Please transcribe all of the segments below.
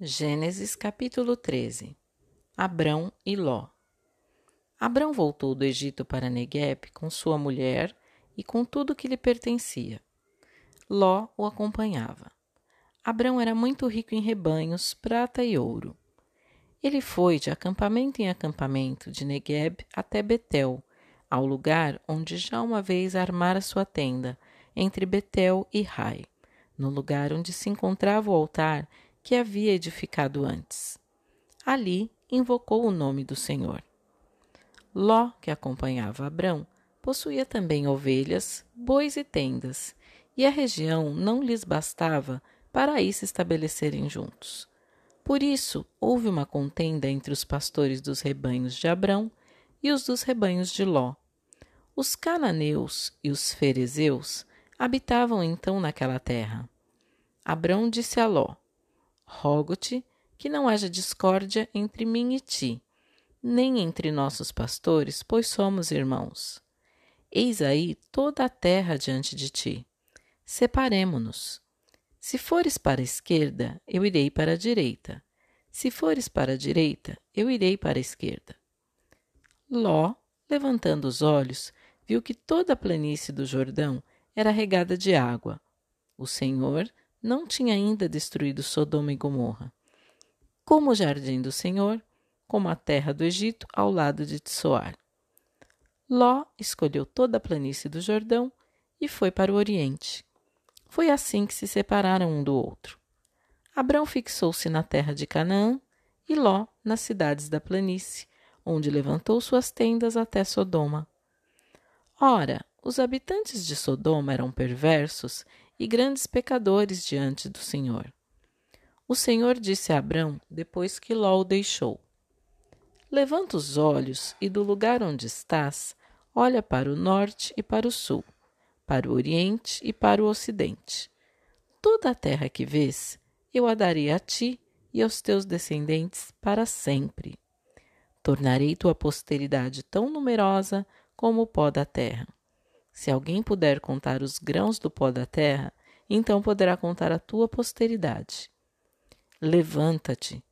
Gênesis capítulo 13 Abrão e Ló Abrão voltou do Egito para Negueb com sua mulher e com tudo que lhe pertencia. Ló o acompanhava. Abrão era muito rico em rebanhos, prata e ouro. Ele foi de acampamento em acampamento de Negueb até Betel, ao lugar onde já uma vez armara sua tenda, entre Betel e Rai, no lugar onde se encontrava o altar que havia edificado antes. Ali invocou o nome do Senhor. Ló, que acompanhava Abrão, possuía também ovelhas, bois e tendas, e a região não lhes bastava para aí se estabelecerem juntos. Por isso, houve uma contenda entre os pastores dos rebanhos de Abrão e os dos rebanhos de Ló. Os cananeus e os ferezeus habitavam então naquela terra. Abrão disse a Ló: Rogo-te que não haja discórdia entre mim e ti, nem entre nossos pastores, pois somos irmãos. Eis aí toda a terra diante de ti. Separemo-nos. Se fores para a esquerda, eu irei para a direita. Se fores para a direita, eu irei para a esquerda. Ló, levantando os olhos, viu que toda a planície do Jordão era regada de água. O Senhor não tinha ainda destruído Sodoma e Gomorra, como o jardim do Senhor, como a terra do Egito ao lado de Tsoar. Ló escolheu toda a planície do Jordão e foi para o Oriente. Foi assim que se separaram um do outro. Abrão fixou-se na terra de Canaã e Ló nas cidades da planície, onde levantou suas tendas até Sodoma. Ora, os habitantes de Sodoma eram perversos e grandes pecadores diante do Senhor. O Senhor disse a Abrão depois que Ló o deixou: Levanta os olhos e do lugar onde estás, olha para o norte e para o sul, para o oriente e para o ocidente. Toda a terra que vês, eu a darei a ti e aos teus descendentes para sempre. Tornarei tua posteridade tão numerosa como o pó da terra. Se alguém puder contar os grãos do pó da terra, então poderá contar a tua posteridade. Levanta-te,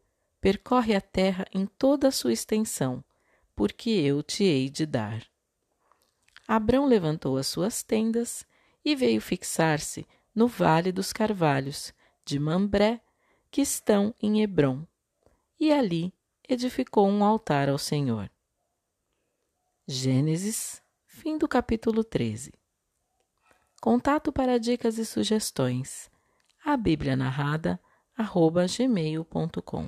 percorre a terra em toda a sua extensão, porque eu te hei de dar. Abrão levantou as suas tendas e veio fixar-se no vale dos carvalhos de Mambré, que estão em Hebron, e ali edificou um altar ao Senhor. Gênesis Fim do capítulo 13. Contato para dicas e sugestões. A Bíblia narrada, arroba gmail.com.